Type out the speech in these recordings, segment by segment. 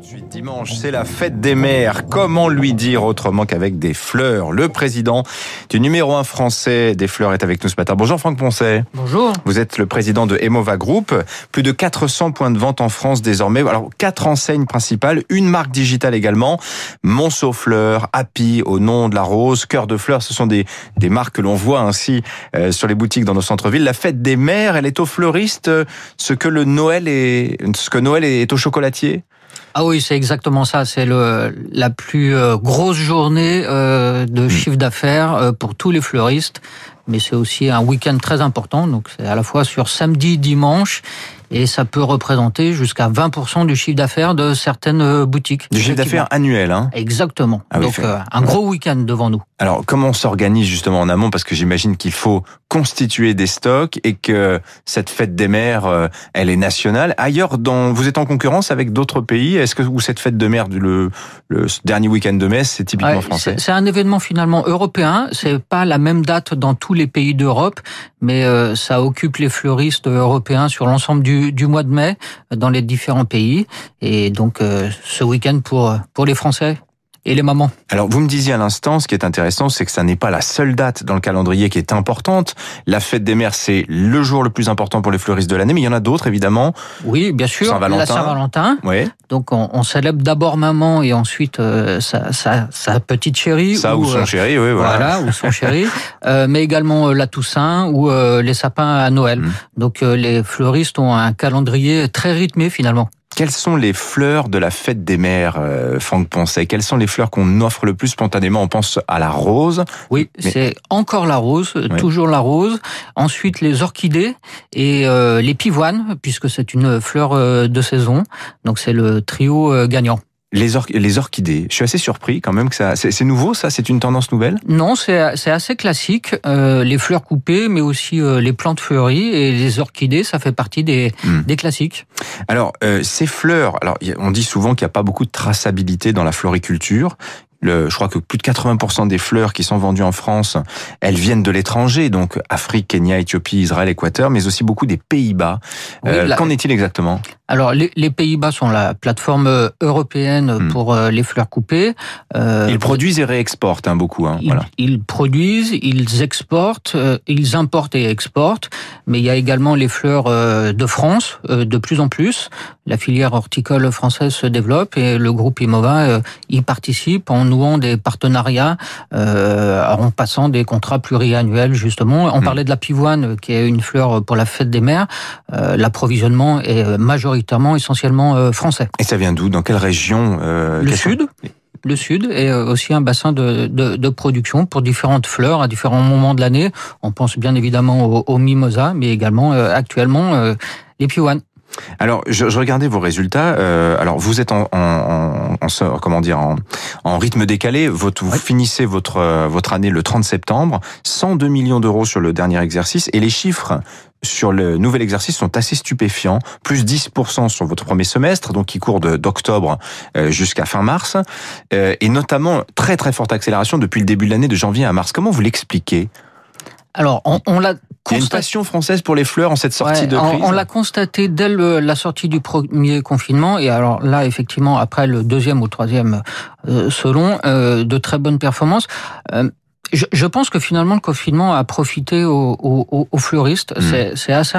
Dimanche, c'est la fête des mères. Comment lui dire autrement qu'avec des fleurs? Le président du numéro 1 français des fleurs est avec nous ce matin. Bonjour Franck Poncet. Bonjour. Vous êtes le président de Emova Group. Plus de 400 points de vente en France désormais. Alors, quatre enseignes principales, une marque digitale également. Monceau Fleurs, Happy, au nom de la rose, Cœur de Fleurs. Ce sont des, des marques que l'on voit ainsi euh, sur les boutiques dans nos centres-villes. La fête des mères, elle est au fleuriste, euh, ce que le Noël est, ce que Noël est au chocolatier? Ah oui, c'est exactement ça. C'est le la plus euh, grosse journée euh, de hmm. chiffre d'affaires euh, pour tous les fleuristes, mais c'est aussi un week-end très important. Donc c'est à la fois sur samedi, dimanche et ça peut représenter jusqu'à 20% du chiffre d'affaires de certaines euh, boutiques. Du chiffre d'affaires annuel, hein Exactement. Ah Donc euh, un gros week-end devant nous. Alors comment on s'organise justement en amont? Parce que j'imagine qu'il faut constituer des stocks et que cette fête des mères, euh, elle est nationale. Ailleurs, dans, vous êtes en concurrence avec d'autres pays? Est-ce que vous cette fête de le, le dernier week-end de mai, c'est typiquement français? C'est un événement finalement européen. C'est pas la même date dans tous les pays d'Europe, mais ça occupe les fleuristes européens sur l'ensemble du mois de mai dans les différents pays. Et donc euh, ce week-end pour, pour les Français et les mamans. Alors, vous me disiez à l'instant, ce qui est intéressant, c'est que ça n'est pas la seule date dans le calendrier qui est importante. La fête des mères, c'est le jour le plus important pour les fleuristes de l'année, mais il y en a d'autres, évidemment. Oui, bien sûr. Saint-Valentin. La Saint-Valentin. Oui. Donc, on, célèbre d'abord maman et ensuite euh, sa, sa, petite chérie. Ça, ou, son euh, chéri, oui, voilà. Voilà, ou son chéri. Euh, mais également la Toussaint ou les sapins à Noël. Mmh. Donc, les fleuristes ont un calendrier très rythmé, finalement. Quelles sont les fleurs de la fête des mères, euh, Franck Poncet? Quelles sont les fleurs qu'on offre le plus spontanément? On pense à la rose. Oui, c'est encore la rose, toujours la rose. Ensuite, les orchidées et euh, les pivoines, puisque c'est une fleur euh, de saison. Donc, c'est le trio euh, gagnant. Les, les orchidées, je suis assez surpris quand même que ça. C'est nouveau, ça? C'est une tendance nouvelle? Non, c'est assez classique. Euh, les fleurs coupées, mais aussi euh, les plantes fleuries et les orchidées, ça fait partie des, hmm. des classiques. Alors, euh, ces fleurs, alors on dit souvent qu'il n'y a pas beaucoup de traçabilité dans la floriculture. Le, je crois que plus de 80% des fleurs qui sont vendues en France, elles viennent de l'étranger, donc Afrique, Kenya, Éthiopie, Israël, Équateur, mais aussi beaucoup des Pays-Bas. Euh, qu'en est-il exactement? Alors, les, les Pays-Bas sont la plateforme euh, européenne hmm. pour euh, les fleurs coupées. ils produisent et réexportent hein, beaucoup. Hein, ils, voilà. ils, produisent, ils exportent, ils importent et exportent, mais il y a également les fleurs de France, de plus en plus. La filière horticole française se développe et le groupe Imova y participe en nouant des partenariats, euh, en passant des contrats pluriannuels justement. On hmm. parlait de la pivoine, qui est une fleur pour la fête des mers. Euh, L'approvisionnement est majoritairement, essentiellement euh, français. Et ça vient d'où? Dans quelle région euh, Le sud le sud est euh, aussi un bassin de, de, de, production pour différentes fleurs à différents moments de l'année. On pense bien évidemment aux au mimosa, mais également actuellement les pivoines. Alors, je, je, regardais vos résultats. Euh, alors, vous êtes en, en, en, comment dire en, en rythme décalé. Votre, vous finissez votre votre année le 30 septembre, 102 millions d'euros sur le dernier exercice, et les chiffres sur le nouvel exercice sont assez stupéfiants, plus 10% sur votre premier semestre, donc qui court d'octobre euh, jusqu'à fin mars, euh, et notamment très très forte accélération depuis le début de l'année de janvier à mars. Comment vous l'expliquez? Alors, on, on l'a a une passion française pour les fleurs en cette sortie de crise. On, l'a constaté dès la sortie du premier confinement et alors là effectivement après le deuxième ou troisième euh, selon euh, de très bonnes performances. Euh, je, je, pense que finalement le confinement a profité aux, aux, aux fleuristes. Mmh. C'est assez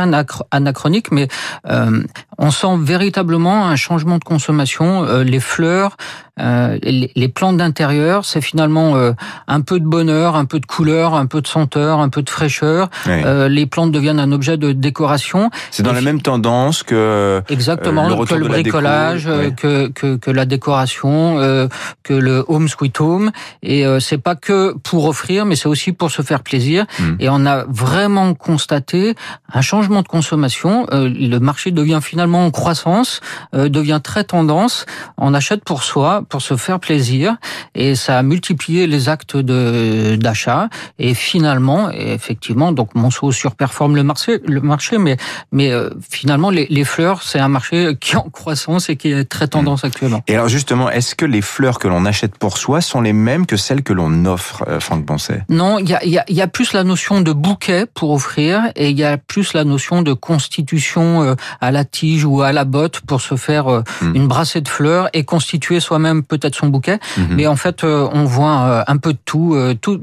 anachronique, mais euh, on sent véritablement un changement de consommation. Euh, les fleurs, euh, les, plantes d'intérieur, c'est finalement euh, un peu de bonheur, un peu de couleur, un peu de senteur, un peu de fraîcheur. les plantes deviennent un objet de décoration. C'est dans la même tendance que exactement le que le bricolage, que, que, que la décoration, que le home sweet home. Et c'est pas que pour offrir, mais c'est aussi pour se faire plaisir. Hmm. Et on a vraiment constaté un changement de consommation. le marché devient finalement en croissance, devient très tendance. On achète pour soi pour se faire plaisir et ça a multiplié les actes de d'achat et finalement effectivement donc Monceau surperforme le marché le marché mais mais euh, finalement les, les fleurs c'est un marché qui est en croissance et qui est très tendance actuellement. Et alors justement est-ce que les fleurs que l'on achète pour soi sont les mêmes que celles que l'on offre euh, Franck Bonset Non, il y a, y, a, y a plus la notion de bouquet pour offrir et il y a plus la notion de constitution euh, à la tige tige ou à la botte pour se faire hmm. une brassée de fleurs et constituer soi-même peut-être son bouquet. Mais en fait, on voit un peu de tout.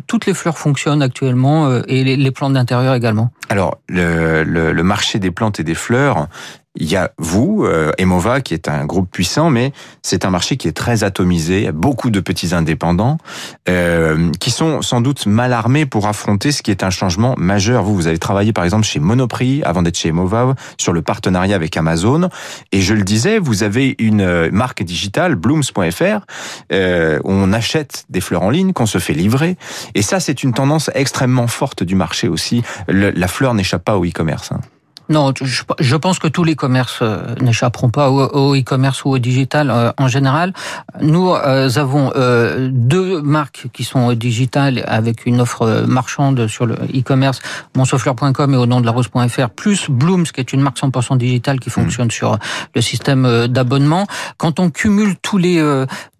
toutes les fleurs fonctionnent actuellement et les, plantes d'intérieur également. Alors, le, le, marché des plantes et des fleurs, il y a vous, euh, Emova, qui est un groupe puissant, mais c'est un marché qui est très atomisé. Beaucoup de petits indépendants euh, qui sont sans doute mal armés pour affronter ce qui est un changement majeur. Vous, vous avez travaillé par exemple chez Monoprix avant d'être chez Emova sur le partenariat avec Amazon. Et je le disais, vous avez une euh, marque digitale, blooms.fr, euh, on achète des fleurs en ligne, qu'on se fait livrer. Et ça, c'est une tendance extrêmement forte du marché aussi. la fleur n'échappe pas au e-commerce. Hein. Non, je, pense que tous les commerces euh, n'échapperont pas au e-commerce ou au digital euh, en général. Nous euh, avons deux marques qui sont digitales avec une offre marchande sur le e-commerce, monsofleur.com et au nom de la rose.fr, plus Blooms qui est une marque 100% digitale qui fonctionne mmh. sur le système d'abonnement. Quand on cumule tous les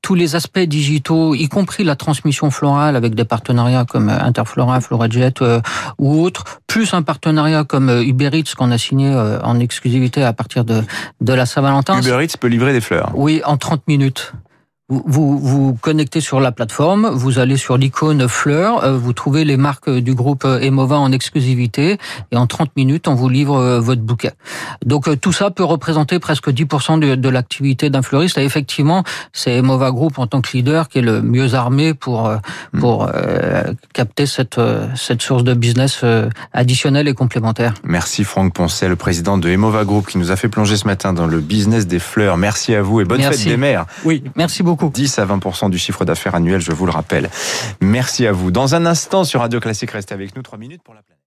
tous les aspects digitaux, y compris la transmission florale avec des partenariats comme Interflora, Florajet euh, ou autres, plus un partenariat comme euh, Uber Eats qu'on a signé euh, en exclusivité à partir de, de la Saint-Valentin. Uber Eats peut livrer des fleurs. Oui, en 30 minutes. Vous, vous, connectez sur la plateforme, vous allez sur l'icône fleur, euh, vous trouvez les marques du groupe Emova en exclusivité et en 30 minutes, on vous livre euh, votre bouquet. Donc euh, tout ça peut représenter presque 10% de, de l'activité d'un fleuriste et effectivement, c'est Emova Group en tant que leader qui est le mieux armé pour hmm. pour capter cette cette source de business additionnelle et complémentaire. Merci Franck Poncet, le président de Emova Group qui nous a fait plonger ce matin dans le business des fleurs. Merci à vous et bonne fête des mères. Oui, merci beaucoup. 10 à 20% du chiffre d'affaires annuel, je vous le rappelle. Merci à vous. Dans un instant sur Radio Classique, restez avec nous 3 minutes pour la planète.